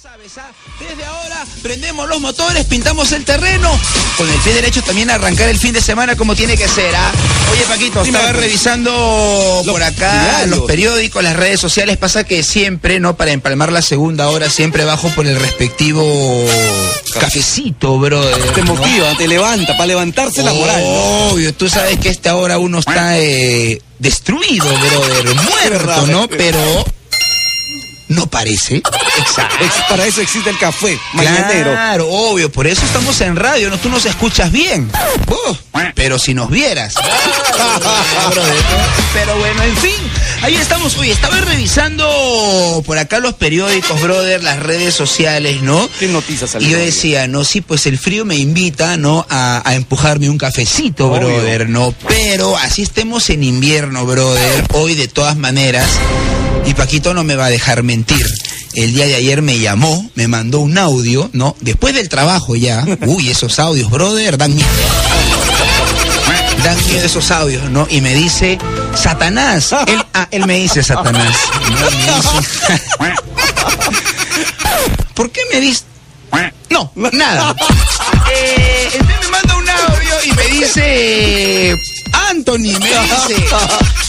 sabes, ¿ah? Desde ahora prendemos los motores, pintamos el terreno, con el pie derecho también arrancar el fin de semana como tiene que ser. ¿ah? Oye Paquito, estaba revisando por acá los periódicos, las redes sociales, pasa que siempre, ¿no? Para empalmar la segunda hora, siempre bajo por el respectivo cafecito, brother. Te motiva, te levanta, para levantarse la moral. ¿no? Obvio, tú sabes que a esta hora uno está eh, destruido, brother, muerto, ¿no? Pero no parece. Exacto. Para eso existe el café mañanero. Claro, obvio, por eso estamos en radio, no tú nos escuchas bien. Pero si nos vieras. pero bueno, en fin, ahí estamos. Oye, estaba revisando por acá los periódicos, brother, las redes sociales, ¿no? ¿Qué noticias Y yo decía, no, sí, pues el frío me invita, ¿no? A, a empujarme un cafecito, Obvio. brother, ¿no? Pero así estemos en invierno, brother, hoy de todas maneras. Y Paquito no me va a dejar mentir. El día de ayer me llamó, me mandó un audio, ¿no? Después del trabajo ya. Uy, esos audios, brother, dan miedo. Dan miedo esos audios, ¿no? Y me dice, Satanás. Él, ah, él me dice Satanás. ¿Por qué me dice? No, nada. Eh, entonces me manda un audio y me dice, Anthony, me dice,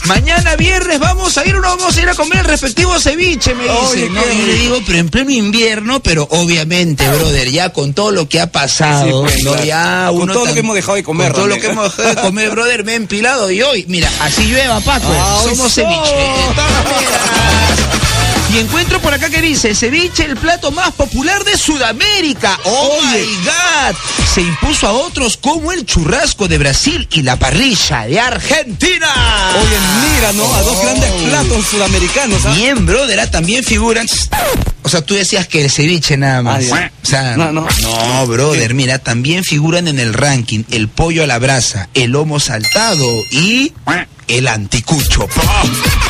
mañana viernes vamos a ir o no vamos a ir a comer el respectivo ceviche, me dice. Oye, ¿no? Y le digo, pero en pleno invierno, pero obviamente, brother, ya con todo lo que ha pasado, Sí, pues, ya Con uno todo lo que hemos dejado de comer, Con todo lo que hemos dejado de comer, brother, me he empilado y hoy, mira, así llueva, Paco, Ah, hoy somos so- ceviche. Y encuentro por acá que dice, ceviche, el plato más popular de Sudamérica. ¡Oh, Oye. my God! Se impuso a otros como el churrasco de Brasil y la parrilla de Argentina. Oye, mira, ¿no? A dos Oh. grandes platos sudamericanos. ¿ah? Bien, brother, ah, también figuran... O sea, tú decías que el ceviche nada más. Ah, o sea, No, no. no, brother, mira, también figuran en el ranking el pollo a la brasa, el lomo saltado y el anticucho.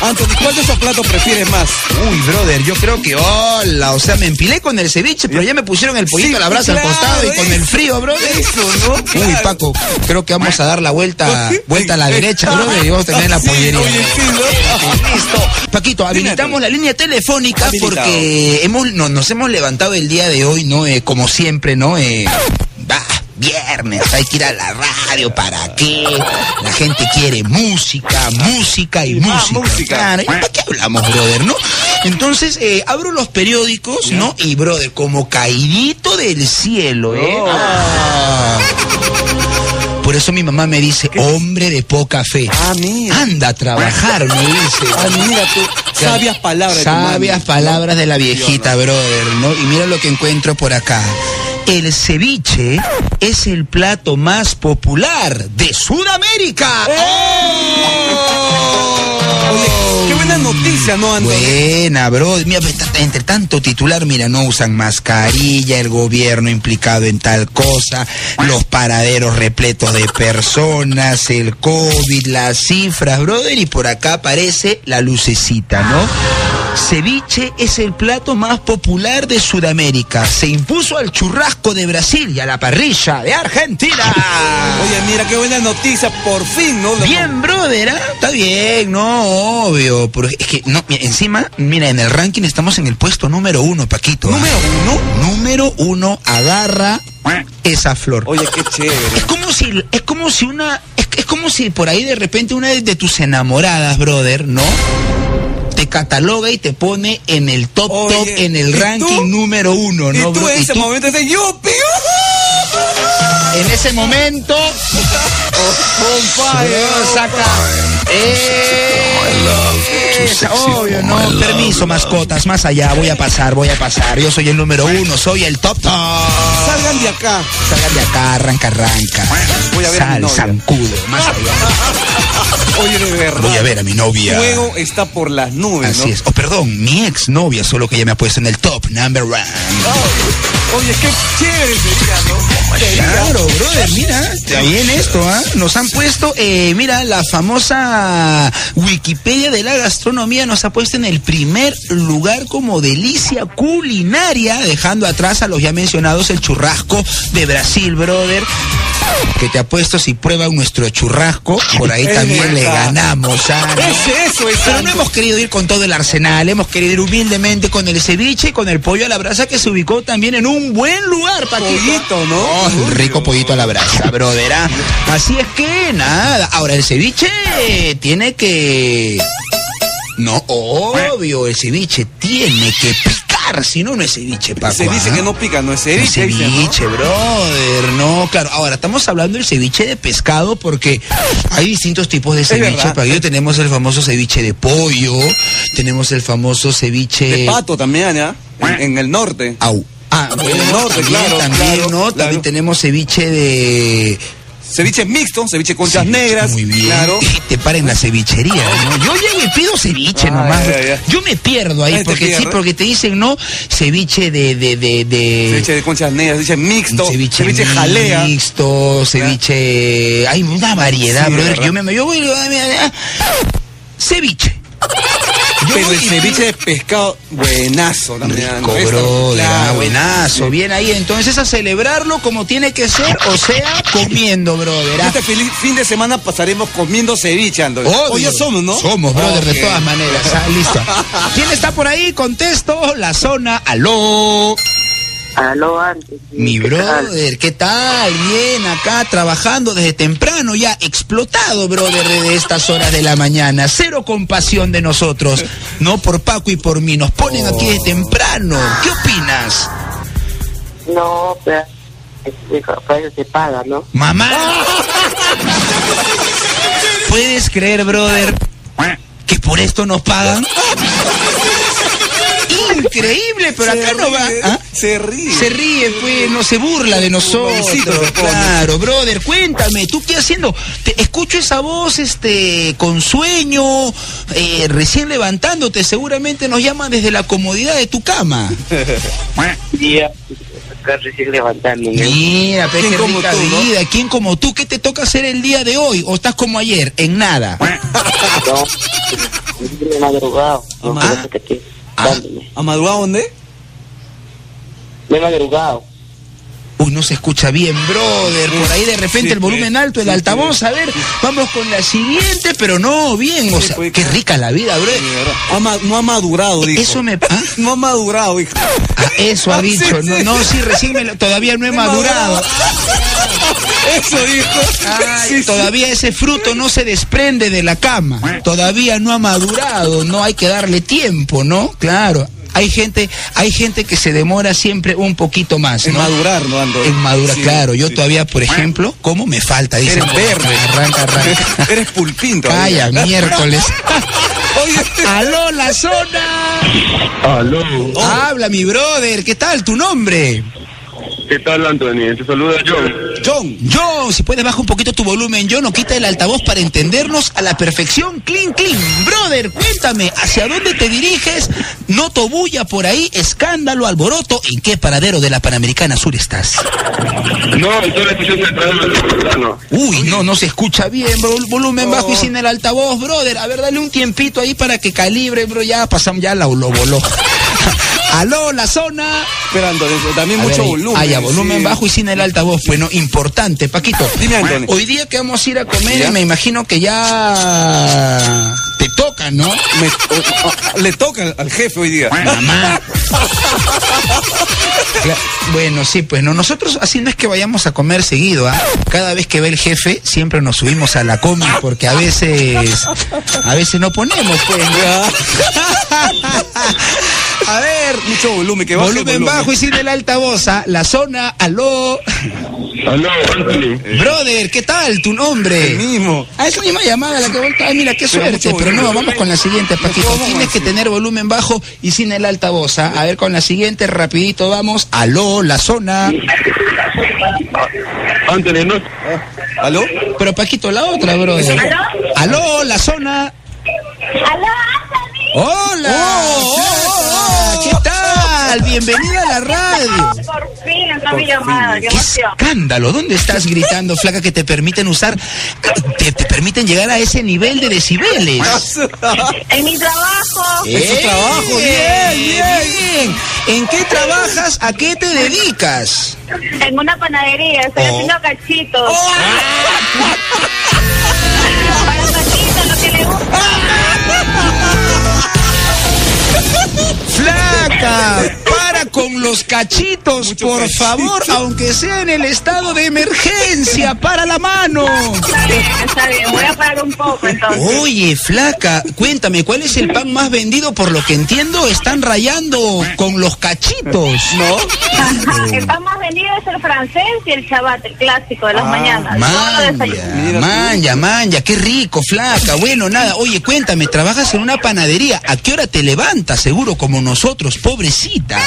Anthony, ¿cuál de esos platos prefieres más? Uy, brother, yo creo que hola, o sea, me empilé con el ceviche, pero ya me pusieron el pollito Sí, a la brasa claro, al costado y con el frío, brother. Eso, ¿no? Uy. Paco, creo que vamos a dar la vuelta, vuelta a la derecha, brother, y vamos a tener la pollería. Listo. Paquito, habilitamos la línea telefónica porque hemos, no- nos hemos levantado el día de hoy, ¿no? Eh, como siempre, ¿no? Eh, bah, viernes, hay que ir a la radio, ¿para qué? La gente quiere música, música y música. música. Claro, ¿y ¿para qué hablamos, brother, no? Entonces, eh, abro los periódicos, ¿no? Y, brother, como caidito del cielo, ¿eh? Oh. Ah. Por eso mi mamá me dice, hombre de poca fe. Ah, mira. Anda a trabajar, me dice. Ah, mira tú. Sabias palabras. tu mami. Sabias palabras de la viejita, brother, ¿no? Y mira lo que encuentro por acá. El ceviche es el plato más popular de Sudamérica. Oye, qué buena noticia, ¿no, Anthony? Buena, bro. Mira, pues, entre tanto titular, mira, no usan mascarilla, el gobierno implicado en tal cosa, los paraderos repletos de personas, el COVID, las cifras, brother, y por acá aparece la lucecita, ¿no? Ceviche es el plato más popular de Sudamérica. Se impuso al churrasco de Brasil y a la parrilla de Argentina. Oye, mira, qué buena noticia, por fin, ¿no? Bien, brother, ¿ah? está bien, no, obvio. Pero es que, no, encima, mira, en el ranking estamos en el puesto número uno, Paquito. ¿ah? ¿Número uno? Número uno, agarra esa flor. Oye, qué chévere. Es como si, es como si una, es, es como si por ahí de repente una de, de tus enamoradas, brother, ¿no? Te cataloga y te pone en el top Oye, top, en el ¿y ranking tú? número uno, y ¿no, tú bro? en Y ese tú, momento dices, ¡Yupi! en ese momento, saca. Esa, obvio, no. Permiso, mascotas, más allá, voy a pasar, voy a pasar. Yo soy el número uno, soy el top top. Salgan de acá. Salgan de acá, arranca, arranca. Voy a ver a mi Sal, novia. zancudo, más allá. Oye, de verdad. Voy a ver a mi novia. Fuego está por las nubes, Así ¿no? es. Oh, perdón, mi ex novia, solo que ella me ha puesto en el top number one. Oye, qué chévere sería, ¿no? Sería. Claro, brother, mira, está bien esto, ¿ah? Nos han puesto, eh, mira, la famosa Wikipedia de la gastronomía nos ha puesto en el primer lugar como delicia culinaria, dejando atrás a los ya mencionados el churrasco de Brasil, brother. que te apuesto si prueban nuestro churrasco, por ahí Es también le ganamos. ¿ah, no? Es eso, es Pero no hemos querido ir con todo el arsenal, hemos querido ir humildemente con el ceviche y con el pollo a la brasa que se ubicó también en un buen lugar, Paquito. ¿no? Oh, rico pollito a la brasa, brother. ¿ah? Así es que nada. Ahora, el ceviche tiene que. No, obvio, el ceviche tiene que picar, si no, no es ceviche, Paco. Se dice ¿ah? que no pica, no es ceviche. ¿no? ceviche, brother, no, claro. Ahora, estamos hablando del ceviche de pescado porque hay distintos tipos de ceviche. Paquito. tenemos el famoso ceviche de pollo, tenemos el famoso ceviche... De pato también, ¿ya? En, en el norte. Au. Ah, bueno, norte, también, claro, también, claro, ¿no? claro. También tenemos ceviche de... Ceviche mixto, ceviche conchas ceviche, negras. Muy bien. Claro. Te paren la cevichería, ¿no? Yo llego y pido ceviche nomás. Yo me pierdo ahí, porque sí, porque te dicen, no, ceviche de... de, de, de Ceviche de conchas negras, ceviche mixto, ceviche, ceviche, jalea. mixto, ceviche, hay una variedad, Sí. Yo me, yo voy, a- a- a- ceviche. Pero el ceviche de pescado, buenazo también. Rico, brother, ah, claro. buenazo, bien ahí. Entonces a celebrarlo como tiene que ser, o sea, comiendo, brother. ah. Este fin de semana pasaremos comiendo ceviche, Andrés. Hoy ya somos, ¿no? Somos, brother, de todas maneras. ah, listo. ¿Quién está por ahí? Contesto, la zona. Aló. Aló, antes. Mi ¿qué tal? brother, ¿qué tal? Bien, acá trabajando desde temprano, ya explotado, brother, desde estas horas de la mañana. Cero compasión de nosotros, no por Paco y por mí. Nos ponen aquí de temprano. ¿Qué opinas? No, pero es- para eso se paga, ¿no? Mamá. ¿Puedes creer, brother, que por esto nos pagan? Increíble, pero acá no va. ¿ah? Se ríe. Se ríe, pues, no se burla de nosotros. Claro, brother, cuéntame, ¿tú qué haciendo? Te escucho esa voz, este, con sueño, eh, recién levantándote, seguramente nos llaman desde la comodidad de tu cama. Día, recién levantándome. Mira, pe, ¿Quién qué como rica tú, no? vida. ¿Quién como tú? ¿Qué te toca hacer el día de hoy? ¿O estás como ayer? En nada. No, madrugado. Ah. ¿A madrugada dónde? Me he madrugado. Uy, no se escucha bien, brother. Por ahí de repente Sí, el volumen alto, el sí, altavoz. A ver, vamos con la siguiente, pero no, bien. O sea, pues, qué rica la vida, brother. Ha no ha madurado, dijo. Eso me... ¿ah? No ha madurado, hijo. Ah, eso ha Ah, dicho. No, no, sí, recién me lo- todavía no he madurado. Eso dijo. Ay, todavía ese fruto no se desprende de la cama. Todavía no ha madurado. No hay que darle tiempo, ¿no? Claro. Hay gente, hay gente que se demora siempre un poquito más, En ¿no? madurar, ¿no, Ando? En madurar, Sí, claro. Yo sí. todavía, por ejemplo, ¿cómo me falta? Dice Eres verde. Arranca, arranca. Eres pulpín todavía. Calla, miércoles. Oye, ¡Aló, la zona! Aló, Habla, mi brother. ¿Qué tal? ¿Tu nombre? ¿Qué tal Anthony? Te saluda John. John. Yo, si puedes baja un poquito tu volumen, yo no quita el altavoz para entendernos a la perfección. Clean, clean. Brother, cuéntame, ¿hacia dónde te diriges? Noto bulla por ahí, escándalo, alboroto. ¿En qué paradero de la Panamericana Sur estás? No, estoy en la estación central metropolitano. Uy, no, no se escucha bien, bro. Volumen bajo y sin el altavoz, brother. A ver, dale un tiempito ahí para que calibre, bro. Ya pasamos, ya la, lo voló. Aló, la zona. Espera, Antonio, también A mucho ver, volumen. Ah, ya, volumen sí. bajo y sin el altavoz. Bueno, importante, Paquito. Dime, Antonio. Hoy día que vamos a ir a comer, ¿Ya? me imagino que ya te toca, ¿no? Me- o- o- le toca al- jefe hoy día. Mamá. Bueno, sí, pues no. Nosotros así no es que vayamos a comer seguido, ¿ah? Cada vez que ve el jefe, siempre nos subimos a la comi porque a veces, a veces no ponemos, pues. a ver, Mucho volumen, que baje el volumen bajo y sin el altavoz, ¿ah? La zona, aló. Aló, Anthony. Brother, ¿qué tal? ¿Tu nombre? El mismo. Ah, es la misma llamada la que vuelta. Ay, mira, qué suerte. Pero no, volumen. vamos con la siguiente, Paquito. Tienes que tener volumen bajo y sin el altavoz. ¿ah? A ver, con la siguiente, rapidito vamos. Aló, la zona. Anthony, no. ¿Aló? Pero Paquito, la otra, brother. Aló, la zona. ¡Aló, Anthony! Hola. Bienvenida a la radio. Por fin, entró mi llamada, qué ¡Qué emoción. escándalo! ¿Dónde estás gritando, flaca, que te permiten usar, te, te permiten llegar a ese nivel de decibeles? En mi trabajo, Es su trabajo, ¡Eh! bien, bien. ¿En qué trabajas? ¿A qué te dedicas? en una panadería, estoy Oh. haciendo cachitos. Para Paquito, lo que le gusta. ¡Flaca! ¡Para con los cachitos, por cachito. favor! Aunque sea en el estado de emergencia, para la mano. Está bien, está bien, voy a parar un poco entonces. Oye, flaca, cuéntame, ¿cuál es el pan más vendido? Por lo que entiendo, están rayando con los cachitos. ¿No? Ajá, El pan más vendido es el francés y el chabat, el clásico de las mañanas. Los desayunos. Manja, manja, manja, qué rico, flaca. Bueno, nada, oye, cuéntame, trabajas en una panadería. ¿A qué hora te levantas? Seguro como nosotros, pobrecita.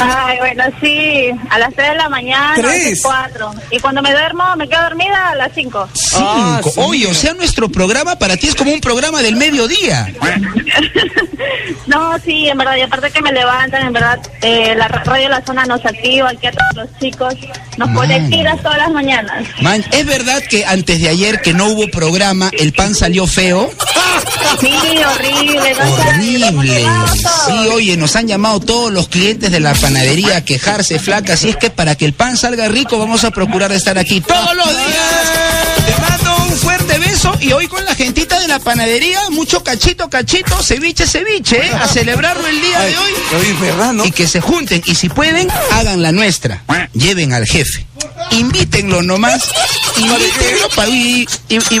Ay, bueno, sí, a las 3 de la mañana, a ¿Tres? las 4. Y cuando me duermo, me quedo dormida a las 5. Ah, Cinco. sí. Oye, o sea, nuestro programa para ti es como un programa del mediodía. no, sí, en verdad, y aparte que me levantan, en verdad, eh, la ra- radio La Zona nos activa, aquí a todos los chicos, nos pone Man. pilas todas las mañanas. Man, ¿es verdad que antes de ayer que no hubo programa, el pan salió feo? Sí, horrible, no Horrible. Sí, oye, nos han llamado todos los clientes de la panadería a quejarse, flaca. Así es que para que el pan salga rico, vamos a procurar estar aquí todos los días. Te mando un fuerte beso y hoy con la gentita de la panadería, mucho cachito, cachito, ceviche, ceviche, ¿eh? a celebrarlo el día de hoy. Oye, ¿verdad, no? Y que se junten, y si pueden, hagan la nuestra. Lleven al jefe. Invítenlo nomás. Invítenlo para. Y- y- y-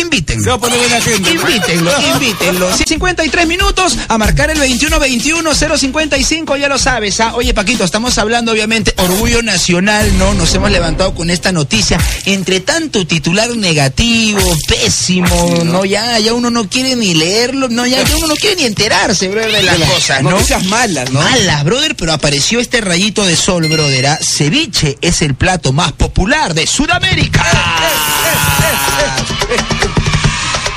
invítenlo. Se va a poner. ¿no? Invítenlo, invítenlo. 53 minutos a marcar el 21-21-055, ya lo sabes. ¿ah? Oye, Paquito, estamos hablando obviamente orgullo nacional, ¿no? Nos hemos levantado con esta noticia. Entre tanto titular negativo, pésimo, ¿no? Ya, ya uno no quiere ni leerlo, no, ya, ya uno no quiere ni enterarse, brother, de las cosas, ¿no? Noticias malas, ¿no? Malas, brother, pero apareció este rayito de sol, brother. ¿ah? Ceviche es el plato más popular de Sudamérica.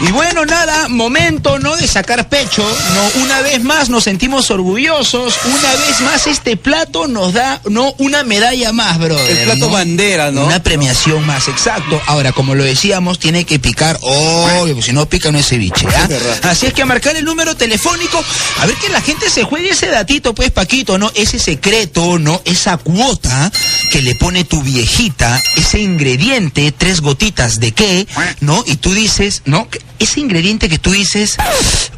Y bueno, nada, momento, ¿no? De sacar pecho, ¿no? Una vez más nos sentimos orgullosos, una vez más este plato nos da, ¿no? Una medalla más, brother. El plato ¿no? bandera, ¿no? Una premiación más, exacto. Ahora, como lo decíamos, tiene que picar, obvio, pues si no pica no es ceviche, ¿ah? Es. Así es que a marcar el número telefónico, a ver que la gente se juegue ese datito, pues, Paquito, ¿no? Ese secreto, ¿no? Esa cuota que le pone tu viejita, ese ingrediente, tres gotitas de qué, ¿no? Y tú dices, ¿no? Ese ingrediente que tú dices,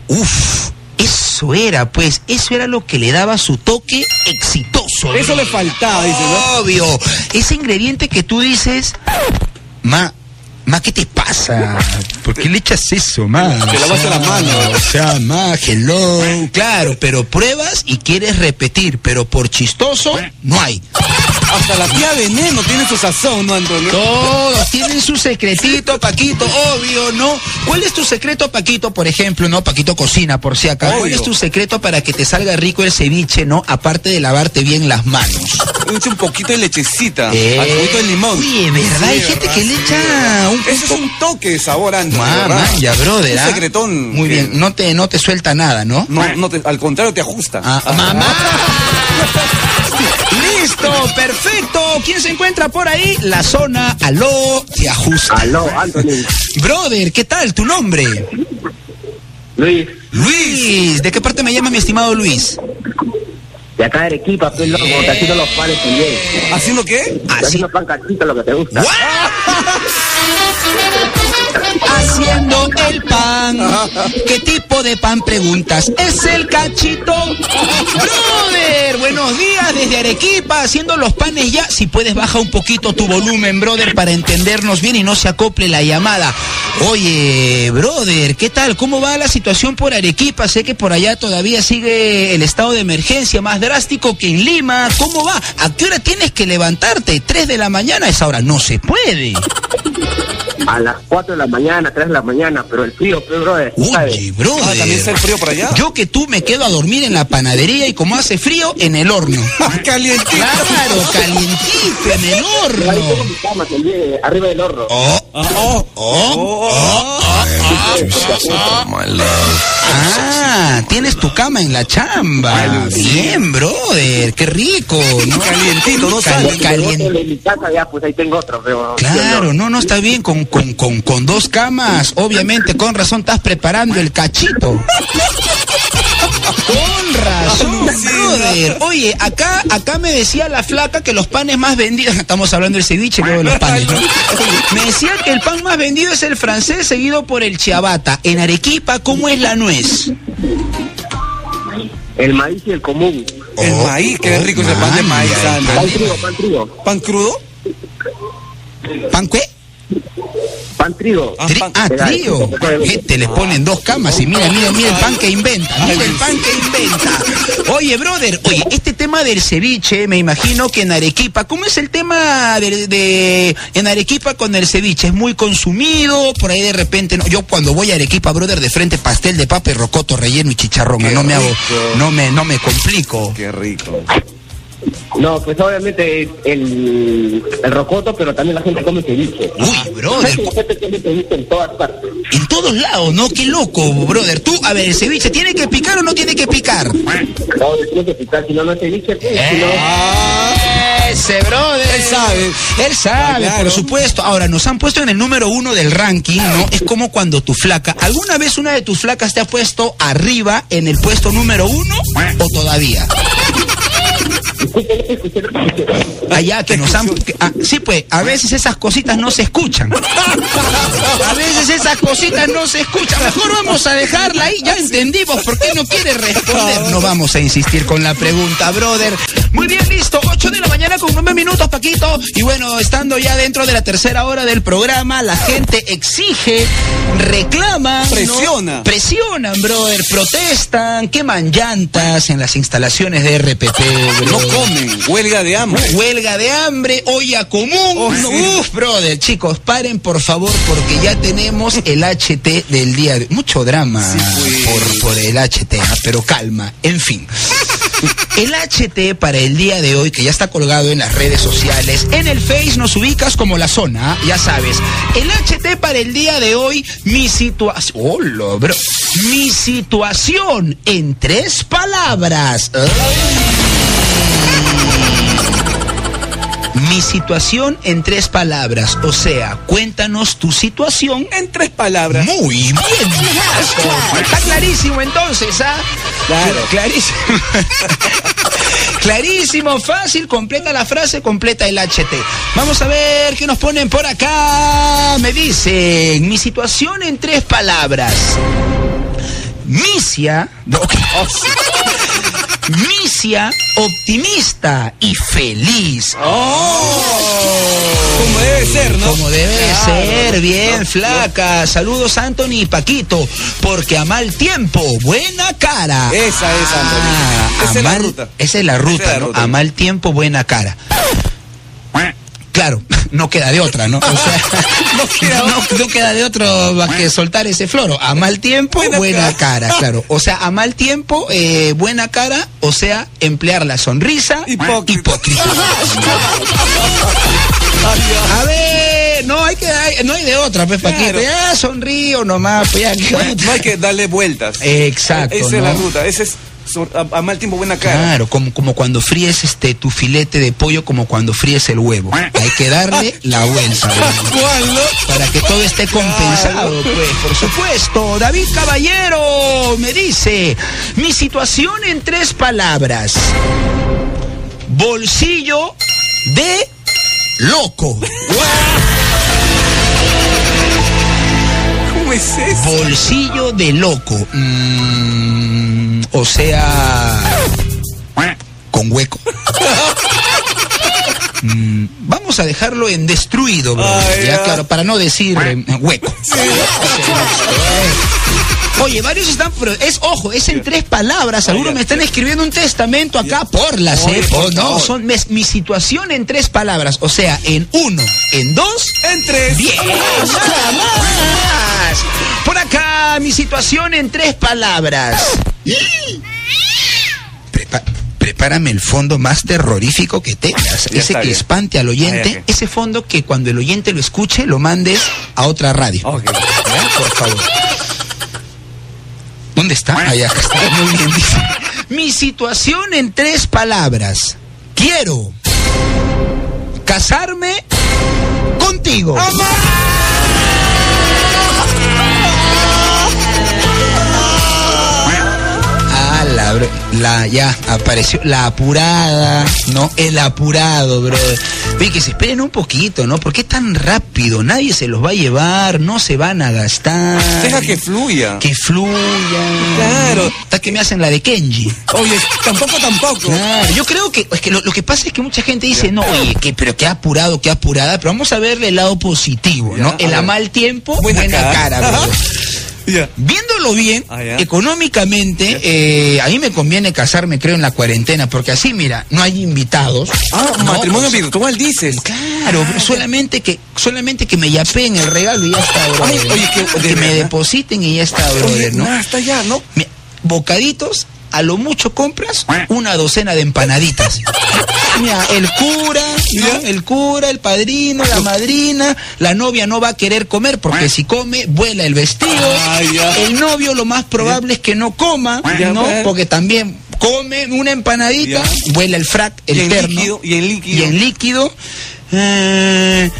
uff. Eso era, pues, eso era lo que le daba su toque exitoso. Eso le faltaba, dice, ¿no? Obvio. Ese ingrediente que tú dices, ma, ma, ¿qué te pasa? ¿Por qué le echas eso, ma? Te lavaste la mano. O sea, ma, hello. Claro, pero pruebas y quieres repetir, pero por chistoso, no hay. Hasta la tía Veneno tiene su sazón, ¿no, Antonio? Todos tienen su secretito, Paquito, obvio, ¿no? ¿Cuál es tu secreto, Paquito, por ejemplo, no? Paquito cocina, por si acá. ¿Cuál es tu secreto para que te salga rico el ceviche, no? Aparte de lavarte bien las manos. Echa un poquito de lechecita, Eh, al juguito de limón. Oye, ¿verdad? Hay gente que le echa un Ese es un toque de sabor, Antonio. Ma, ¿verdad? ya, brother. Un ¿ah? secretón. Muy que bien, no te, no te suelta nada, ¿no? No, no te- al contrario, te ajusta. Ah, mamá. Listo, perfecto. ¿Quién se encuentra por ahí? La zona, aló, te ajusta. Aló, Anthony. Brother, ¿qué tal? ¿Tu nombre? Luis, Luis. ¿De qué parte me llama mi estimado Luis? de acá de Arequipa, pues loco, te haciendo los panes también. ¿Haciendo qué? Te Así. haciendo pan cachito, lo que te gusta. ¿Qué tipo de pan preguntas? ¿Es el cachito? Brother, buenos días desde Arequipa, haciendo los panes ya. Si puedes, baja un poquito tu volumen, brother, para entendernos bien y no se acople la llamada. Oye, brother, ¿qué tal? ¿Cómo va la situación por Arequipa? Sé que por allá todavía sigue el estado de emergencia más drástico que en Lima. ¿Cómo va? ¿A qué hora tienes que levantarte? ¿Tres de la mañana? A esa hora no se puede. A las 4 de la mañana, 3 de la mañana, pero el frío, pues, brother, Oye, brother. Ah, ¿también está el frío por allá? Yo que tú me quedo a dormir en la panadería y como hace frío, en el horno. Calientito. Claro, calientito en el Ahí tengo horno. mi cama también, arriba del horno. Oh, Ah, oh. oh, oh, oh, Ah, tienes tu cama en la chamba. Bien, brother, qué rico. ¿no? Calientito, no sale. pues ahí tengo otro, pero... Claro, no, no está bien con, con, con, con dos camas. Obviamente, con razón estás preparando el cachito. Brother. Oye, acá, acá me decía la flaca que los panes más vendidos, estamos hablando del ceviche, luego de los panes, ¿no? Me decía que el pan más vendido es el francés, seguido por el ciabatta. En Arequipa, ¿cómo es la nuez? El maíz y el común. El Oh, maíz, qué oh, rico ese pan de maíz, Sandra. Pan trigo, pan trigo. ¿Pan crudo? ¿Pan qué? Pan trigo. Ah, pan- ah, trío. Este le ponen dos camas y mira, mira, mira el pan que inventa. Mira el pan que inventa. Oye, brother, oye, este tema del ceviche, me imagino que en Arequipa, ¿cómo es el tema de, de- en Arequipa con el ceviche? ¿Es muy consumido? Por ahí de repente, no. Yo cuando voy a Arequipa, brother, de frente pastel de papa y rocoto relleno y chicharrón. Qué No me hago, no me, no me complico. Qué rico. No, pues obviamente el, el rocoto, pero también la gente come ceviche. Uy, brother. La gente come ceviche en todas partes. En todos lados, ¿no? Qué loco, brother. Tú, a ver, el ceviche, ¿tiene que picar o no tiene que picar? No, tiene que picar, si no, no es ceviche. pues, si no- Ese brother. Él sabe. Él sabe, Ah, claro. por supuesto. Ahora, nos han puesto en el número uno del ranking, ¿no? Es como cuando tu flaca. ¿Alguna vez una de tus flacas te ha puesto arriba en el puesto número uno o todavía? Allá que nos han. que- ah, sí, pues, a veces esas cositas no se escuchan. A veces esas cositas no se escuchan. Mejor vamos a dejarla ahí. Ya entendimos por qué no quiere responder. No vamos a insistir con la pregunta, brother. Muy bien, listo. 8 de la mañana con 9 minutos, Paquito. Y bueno, estando ya dentro de la tercera hora del programa, la gente exige, reclama. ¿no? Presiona. Presionan, brother. Protestan, queman llantas en las instalaciones de RPP, No. Comen, huelga de hambre. Huelga de hambre, olla común. Oh, No, sí. Uf, brother, chicos, paren por favor porque ya tenemos el HT del día de Mucho drama Sí, pues. por, por el HT, ah, pero calma. En fin. El HT para el día de hoy, que ya está colgado en las redes sociales, en el Face nos ubicas como la zona, ah, ya sabes. El HT para el día de hoy, mi situación. Hola, bro. Mi situación en tres palabras. Mi situación en tres palabras. O sea, cuéntanos tu situación En tres palabras. muy bien. Está clarísimo entonces, ¿ah? Claro. Clarísimo. clarísimo, fácil, completa la frase, completa el HT. Vamos a ver qué nos ponen por acá. Me dicen, mi situación en tres palabras. Misia. no, Misia, optimista y feliz. Como debe ser, ¿no? Como debe Claro. ser, bien, No, flaca. Saludos, Anthony y Paquito, porque a mal tiempo, buena cara. Esa es, Anthony. Ah, Esa es la mal- ruta. Esa es la Esa ruta, es la ¿no? ruta. A mal tiempo, buena cara. Claro, no queda de otra, ¿no? O sea, No queda no, no queda de otro más que soltar ese floro. A mal tiempo, buena, Buena cara. cara. claro. O sea, a mal tiempo, eh, buena cara, o sea, emplear la sonrisa Hipócrita. hipócrita. A ver, no hay que hay- no hay de otra, pues Claro. Paquito. Ya sonrío nomás, pues ya No hay que darle vueltas. Exacto. Esa ¿no? es la ruta. Ese es a, a mal tiempo buena cara. Claro, como, como cuando fríes este tu filete de pollo, como cuando fríes el huevo. Hay que darle la vuelta. Para que todo esté compensado, pues, por supuesto. David Caballero me dice, mi situación en tres palabras. Bolsillo de loco. ¿Cómo es eso? Bolsillo de loco. Mm, o sea, con hueco. Mm, vamos a dejarlo en destruido, bro. Ya, ya. claro, para no decir eh, hueco. Oye, varios están, pero es, ojo, es en tres palabras. Algunos me están escribiendo un testamento acá por las, Oye, eh. no, son mes- mi situación en tres palabras. O sea, en uno, en dos En tres. Bien. Por acá, mi situación en tres palabras. Prepa- prepárame el fondo más terrorífico que tengas. Ya ese que bien. espante al oyente. Ah, ok. Ese fondo que cuando el oyente lo escuche, lo mandes a otra radio. Ok. ¿Ya? Por favor. ¿Dónde está? Allá está. Muy bien, dice. Mi situación en tres palabras. Quiero casarme contigo. Ah, la, ya apareció la apurada, ¿no? El apurado, brother. Oye, que se esperen un poquito, ¿no? ¿Por qué tan rápido? Nadie se los va a llevar, no se van a gastar. Deja que fluya. Que fluya. Claro. Hasta que me hacen la de Kenji. Oye, tampoco, tampoco. Claro, yo creo que, es que lo, lo que pasa es que mucha gente dice, no, oye, que, pero qué apurado, qué apurada, pero vamos a verle el lado positivo, ¿no? El a mal tiempo, Buena buena, cara. cara, brother. Ya. Viéndolo bien, Ah, económicamente, eh, a mí me conviene casarme, creo, en la cuarentena, porque así, mira, no hay invitados. Ah, ¿no? matrimonio sea, virtual dices. Claro, pero solamente que, solamente que me yapeen el regalo y ya está, brother. Ay, oye, que- de que me depositen y ya está, Oye, brother, ¿no? nada, está ya, ¿no? Bocaditos, a lo mucho compras una docena de empanaditas. Mira, el cura, el cura, el padrino, la madrina, la novia no va a querer comer porque si come, vuela el vestido. El novio lo más probable es que no coma, ¿no? pues. Porque también come una empanadita, vuela el frac, el y terno. líquido, y en líquido. Y en líquido. eh,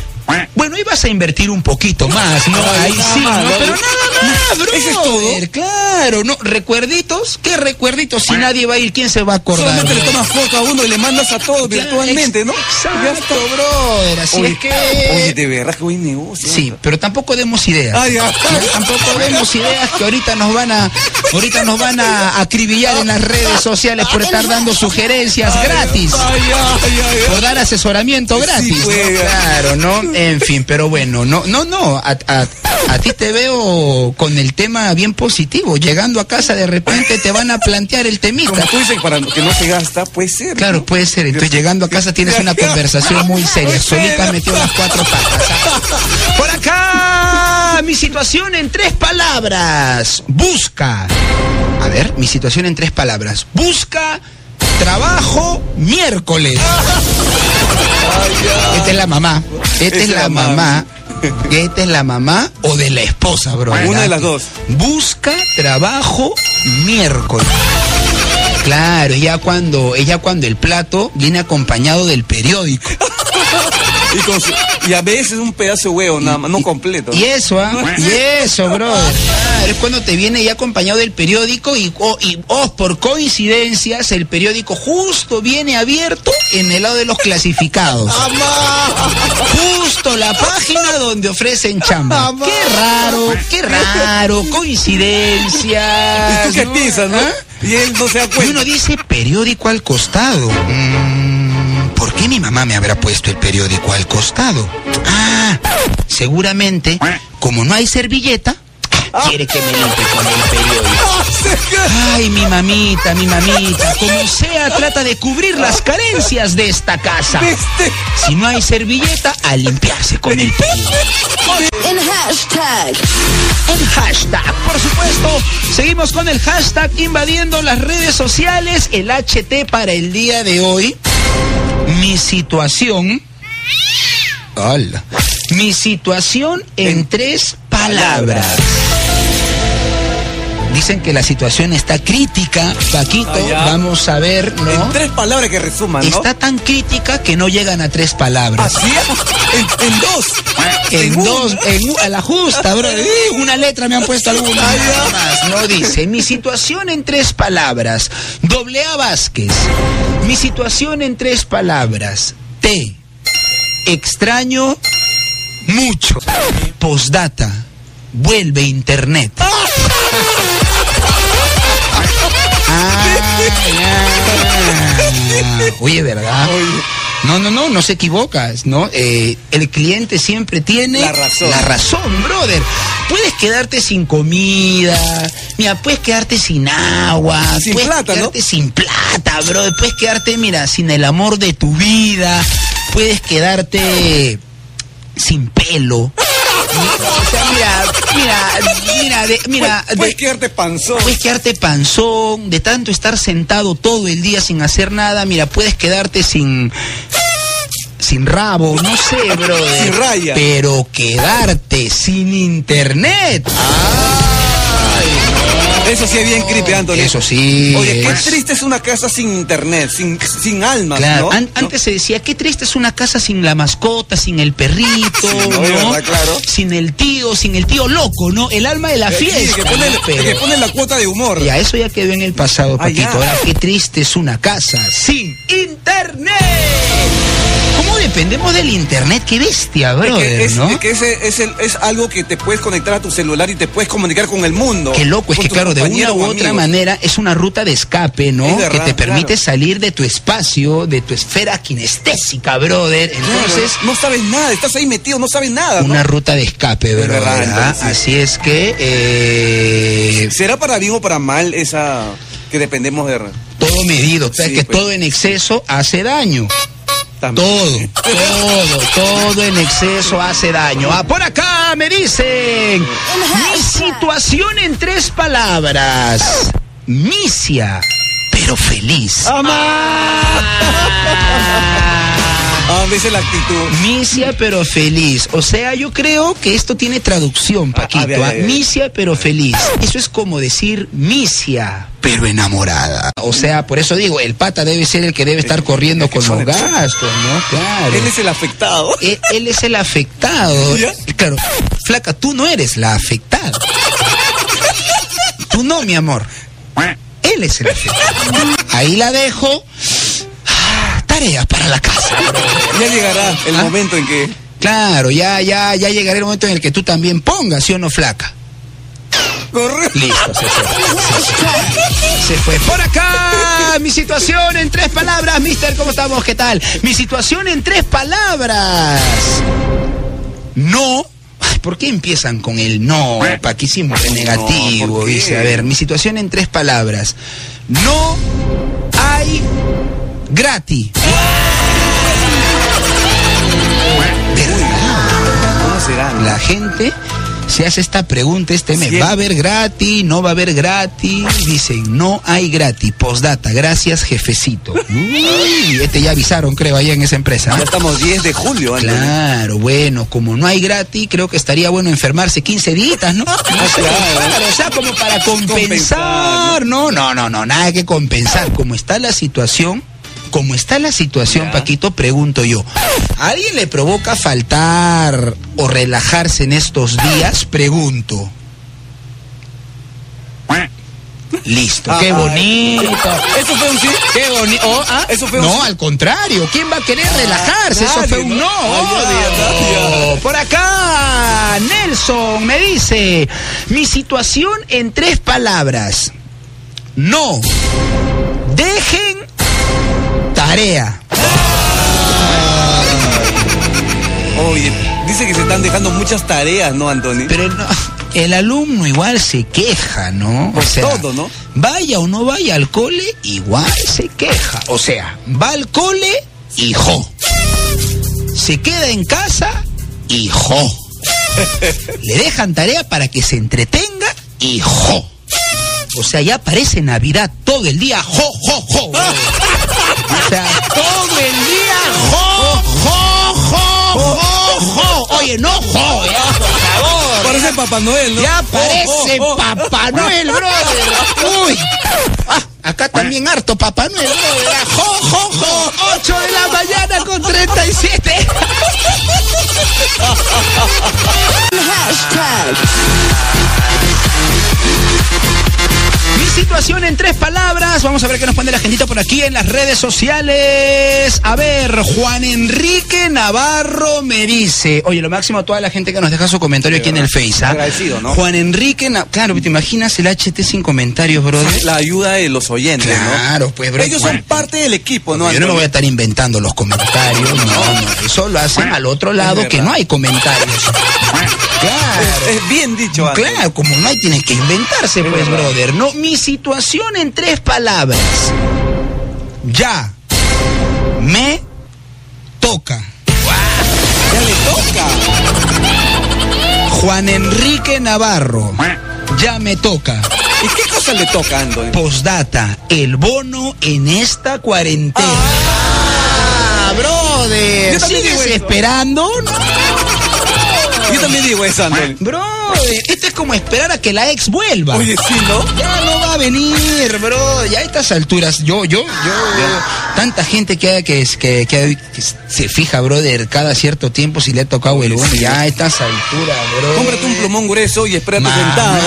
bueno, vas a invertir un poquito más, ¿no? Ay, Ahí sí, ¿no? ¿no? Pero nada más, bro. ¿Eso es todo? Claro, ¿no? ¿Recuerditos? ¿Qué recuerditos? Si nadie va a ir, ¿quién se va a acordar? Solamente le tomas foto a uno y le mandas a todos virtualmente, ¿no? Exacto, brother. Así Oye, es que... oye, de verdad que buen negocio. Sí, pero tampoco demos ideas. Ya, Tampoco demos ideas que ahorita nos van a ahorita nos van a acribillar en las redes sociales por estar dando sugerencias gratis. Ay, ay, ay, ay. Por dar asesoramiento gratis. ¿no? Claro, ¿no? En fin, pero bueno, no, no, no. A, a- a ti te veo con el tema bien positivo. Llegando a casa de repente te van a plantear el temita. Como tú dices, para que no se gasta, puede ser. Claro, ¿no? puede ser. Entonces, llegando a casa tienes una conversación muy seria. Solita metió las cuatro patas. ¿ah? Por acá, mi situación en tres palabras. Busca. A ver, mi situación en tres palabras. Busca trabajo miércoles. Esta es la mamá. Esta es la mamá. Esta es la mamá o de la esposa, bro. Una de las dos. Busca trabajo miércoles. Claro, ya cuando, ella cuando el plato viene acompañado del periódico. Y, con su- y a veces un pedazo de huevo, nada más, no completo. Y eso, ¿ah? Y eso, brother. Claro, es cuando te viene ya acompañado del periódico y, oh, y oh, por coincidencias, el periódico justo viene abierto en el lado de los clasificados. Justo la página donde ofrecen chamba. Qué raro, qué raro, coincidencias. ¿Y tú qué ¿no? piensas, no? ¿Ah? Y él no se da Y uno dice periódico al costado. Mm, ¿Por qué mi mamá me habrá puesto el periódico al costado? Ah, seguramente, como no hay servilleta, quiere que me limpie con el periódico. Ay, mi mamita, mi mamita, como sea, trata de cubrir las carencias de esta casa. Si no hay servilleta, a limpiarse con el periódico. En hashtag. En hashtag, por supuesto. Seguimos con el hashtag invadiendo las redes sociales. El HT para el día de hoy. Mi situación. Hola. Mi situación en tres palabras. Dicen que la situación está crítica, Paquito. Ah. Vamos a ver, ¿no? En tres palabras que resuman, ¿no? Está tan crítica que no llegan a tres palabras. ¿Así? En, en dos. En un- dos, en u- a la justa, bro. Eh, Una letra me han puesto alguna Ay, más. No dice. Mi situación en tres palabras. Doble A Vázquez. Mi situación en tres palabras. T. Extraño mucho. Postdata. Vuelve internet. Ya. Oye, ¿verdad? No, no, no, no se equivocas, ¿no? Eh, el cliente siempre tiene La razón. la razón, brother. Puedes quedarte sin comida, mira, puedes quedarte sin agua, Sin puedes plata, ¿no? quedarte sin plata, brother. Puedes quedarte, mira, sin el amor de tu vida, puedes quedarte sin pelo. O sea, mira, mira, mira, de- mira, de- Puedes quedarte panzón. puedes quedarte panzón, de tanto estar sentado todo el día sin hacer nada, mira, puedes quedarte sin sin rabo, no sé, brother. Sin raya. Pero quedarte sin internet. Eso sí es bien creepy, Anthony. Eso sí. Oye, qué es- triste es una casa sin internet, sin, sin alma, Claro, ¿no? an- ¿No? antes se decía, qué triste es una casa sin la mascota, sin el perrito, Sí, ¿no? claro. Sin el tío, sin el tío loco, ¿no? El alma de la Sí, fiesta. que pone, ¿no? Pero- que pone la cuota de humor. Ya, eso ya quedó en el pasado, Ah, Paquito. Ahora, qué triste es una casa sin internet. ¿Cómo dependemos del internet? Qué bestia, Es que, es, ¿no? es que ese es, el- es algo que te puedes conectar a tu celular y te puedes comunicar con el mundo. Qué loco, es que claro, de una u otra amigos. manera es una ruta de escape, ¿no? Verdad, que te permite claro. salir de tu espacio, de tu esfera kinestésica, brother. Entonces, Claro, no sabes nada, estás ahí metido, no sabes nada. ¿no? una ruta de escape, verdad, ¿ah? sí. Así es que eh, ¿Será para bien o para mal esa que dependemos de todo medido, o sea, Sí, que pues. todo en exceso hace daño. Todo, todo, todo en exceso hace daño. Ah, por acá me dicen, mi situación en tres palabras, misia, pero feliz. Ah, es la actitud. Misia pero feliz. O sea, yo creo que esto tiene traducción, Ah, Paquito. ah, bien, ¿ah? bien, bien. Misia pero feliz. Eso es como decir misia pero enamorada. O sea, por eso digo, el pata debe ser el que debe estar corriendo con los gastos, ¿no? Claro. Él es el afectado. Él, él es el afectado. ¿Ya? Claro, flaca, tú no eres la afectada. Tú no, mi amor. Él es el afectado. Ahí la dejo. Para la casa. Ya llegará el Ah. momento en que. Claro, ya, ya, ya llegará el momento en el que tú también pongas, ¿sí o no, flaca? Corre. Listo, se fue. Se fue. Por acá, mi situación en tres palabras, mister, ¿cómo estamos? ¿Qué tal? Mi situación en tres palabras. No. Ay, ¿Por qué empiezan con el no? ¿Para qué hicimos el negativo? ¿por qué? Dice, a ver, mi situación en tres palabras. No hay gratis. No? La gente se hace esta pregunta este mes. ¿Va a haber gratis? ¿No va a haber gratis? Dicen, no hay gratis. Postdata, gracias jefecito. Uy, este ya avisaron, creo, allá en esa empresa. Ya ¿ah? estamos 10 de julio. Claro, bueno, como no hay gratis, creo que estaría bueno enfermarse 15 días, ¿no? No sé, claro. o sea, como para compensar. Compensar, No, no, no, no, nada que compensar. Como está la situación, como está la situación. Paquito, pregunto yo, ¿a alguien le provoca faltar o relajarse en estos días? Pregunto. Listo, qué bonito. Eso fue un sí. Qué bonito. Eso fue un no, sí. al contrario. ¿Quién va a querer relajarse? Eso fue un ¿no? nadie. Por acá, Nelson me dice, mi situación en tres palabras. No. Dejen tarea. Oye, dice que se están dejando muchas tareas, ¿no, Anthony? Pero no, el alumno igual se queja, ¿no? Por todo, ¿no? Vaya o no vaya al cole, igual se queja. O sea, va al cole, hijo. Se queda en casa, hijo. Le dejan tarea para que se entretenga, hijo. O sea, ya parece Navidad todo el día, jo, jo, jo. brother. O sea, todo el día, jo, jo, jo, jo, jo. Oye, no, jo, ya, por favor. Parece Papá Noel, ¿no? Ya parece Oh, oh, oh. Papá Noel, brother. Uy. Ah, acá también harto Papá Noel, brother. Ah, Jo, jo, jo. 8 de la mañana con 37. Hashtag. Mi situación en tres palabras. Vamos a ver qué nos pone la gentita por aquí en las redes sociales. A ver, Juan Enrique Navarro me dice. Oye, lo máximo a toda la gente que nos deja su comentario aquí en el Face. ¿ah? Agradecido, ¿no? Juan Enrique, Na- claro, ¿te imaginas el HT sin comentarios, brother? La ayuda de los oyentes, Claro, ¿no? pues, bro. Ellos Bueno. son parte del equipo, ¿no, Yo no me voy a estar inventando los comentarios, no, no, eso lo hacen al otro lado que no hay comentarios. Claro. Es, es bien dicho. Claro, como no hay, tienen que inventarse, pues, verdad. brother. No, mi situación en tres palabras. Ya me toca. Ya le toca. Juan Enrique Navarro. Ya me toca. ¿Y qué cosa le toca, Ando? Postdata, el bono en esta cuarentena. Ah, brother. Yo también ¿Sigues digo eso. Yo también digo eso. Brother, esto es como esperar a que la ex vuelva. Oye, sí, ¿no? Ya no va a venir, bro. Ya a estas alturas, yo, yo, yo, tanta gente que, que, que, se fija, brother, cada cierto tiempo si le ha tocado el bono. Ya a estas alturas, bro. Cómprate un plumón grueso y espérate sentado.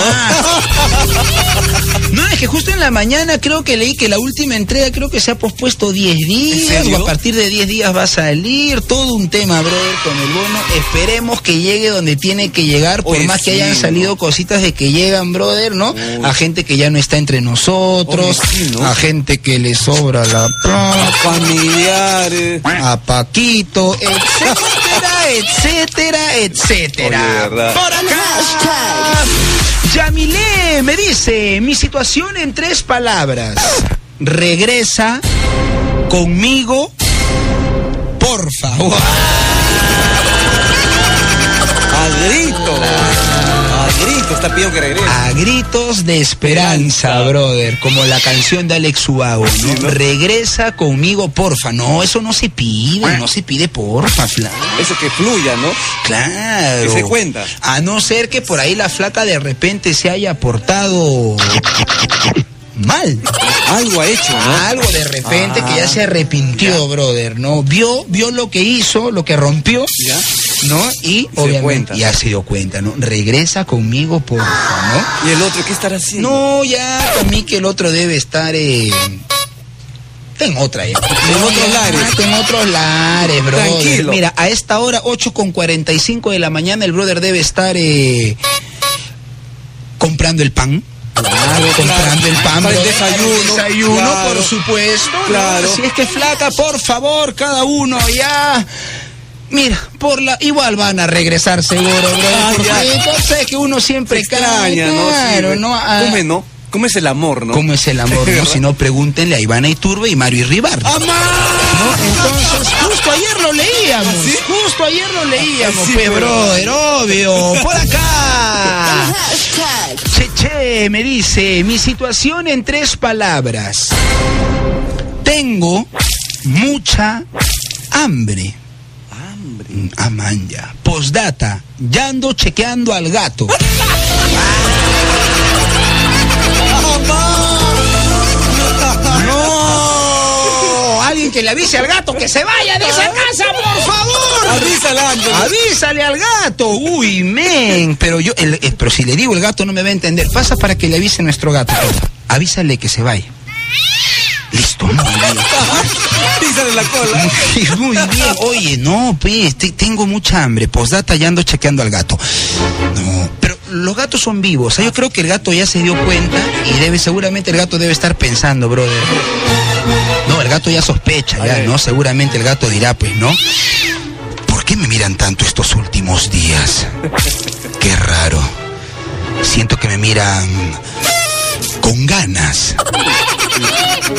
No, es que justo en la mañana creo que leí que la última entrega creo que se ha pospuesto 10 días o a partir de 10 días va a salir. Todo un tema, brother, con el bono. Esperemos que llegue donde tiene que llegar, por Oye, más que sí, hayan salido cositas de que llegan, brother, ¿no? A gente que ya no está entre nosotros, Oye, sí, ¿no? a gente que le sobra la plata, Familiares. a Paquito, etcétera, etcétera, etcétera. Oye. Por acá. Yamilé me dice, mi situación en tres palabras. Regresa conmigo, por favor. A grito. A grito está pidiendo que regrese. A gritos de esperanza, brother, como la canción de Alex Ubago, ¿no? Sí, ¿no? Regresa conmigo, porfa. No, eso no se pide, no se pide porfa, flaca. Eso que fluya, ¿no? Claro. Que se cuenta. A no ser que por ahí la flaca de repente se haya portado mal. Algo ha hecho, ¿no? Algo de repente que ya se arrepintió, Ya. brother, ¿no? Vio, vio lo que hizo, lo que rompió, Ya. ¿no? Y Se obviamente cuenta. ya se dio cuenta, ¿no? Regresa conmigo, porfa, ¿no? ¿Y el otro qué estará haciendo? No, ya, para mí que el otro debe estar eh, en otra ya. En otros lares. Ah, En otros lares, brother. Tranquilo. Mira, a esta hora, 8 con 45 de la mañana, el brother debe estar eh, comprando el pan. Claro, comprando el pan. Para el desayuno, desayuno, claro. por supuesto. ¿no? Claro. Si es que flaca, por favor, cada uno ya. Mira, por la igual van a regresar seguro, ya. entonces que uno siempre extraña, ¿no? Claro, Sí, ¿no? Ah, ¿Cómo es, no? ¿Cómo es el amor, no? ¿Cómo es el amor? No? Si no, pregúntenle a Ivana Iturbe y Mario Irribar. ¿no? Entonces, justo ayer lo leíamos. ¿Ah, sí? Justo ayer lo leíamos, Sí, pe, pero- brother, obvio. Por acá. Che, me dice, mi situación en tres palabras. Tengo mucha hambre. Hambre. Mm, Ah, man, ya. Postdata, ya ando chequeando al gato. ¡No! Alguien que le avise al gato que se vaya de esa casa, por favor. Avísale. Avísale al gato. Uy, men. Pero yo, el- eh, pero si le digo el gato no me va a entender. Pasa para que le avise nuestro gato. Avísale que se vaya. Listo. Avísale la cola. Muy bien. Oye, no, pues, te- tengo mucha hambre. Postdata ya ando chequeando al gato. No, pero los gatos son vivos. O sea, yo creo que el gato ya se dio cuenta y debe, seguramente el gato debe estar pensando, brother. El gato ya sospecha, ya. ¿no? Seguramente el gato dirá, pues, ¿no? ¿Por qué me miran tanto estos últimos días? Qué raro. Siento que me miran con ganas.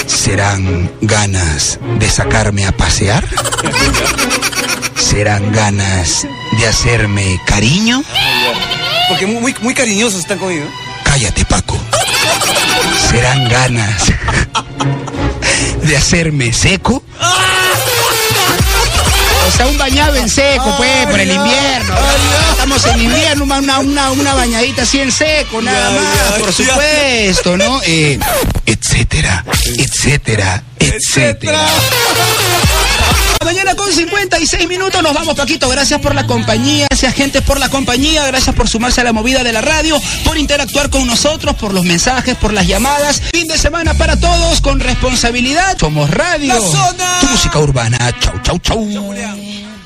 ¿Serán ganas de sacarme a pasear? ¿Serán ganas de hacerme cariño? Porque muy, muy, muy cariñosos están conmigo. Cállate, Paco. ¿Serán ganas de hacerme seco? O sea, un bañado en seco, pues, por el invierno. Estamos en invierno, una, una, una, bañadita así en seco, nada más, por supuesto, ¿no? Eh, etcétera, etcétera, etcétera. Mañana con 56 minutos nos vamos, Paquito. Gracias por la compañía, gracias gente por la compañía, gracias por sumarse a la movida de la radio, por interactuar con nosotros, por los mensajes, por las llamadas. Fin de semana para todos con responsabilidad. Somos radio. La zona. Tu música urbana. Chau, chau, chau.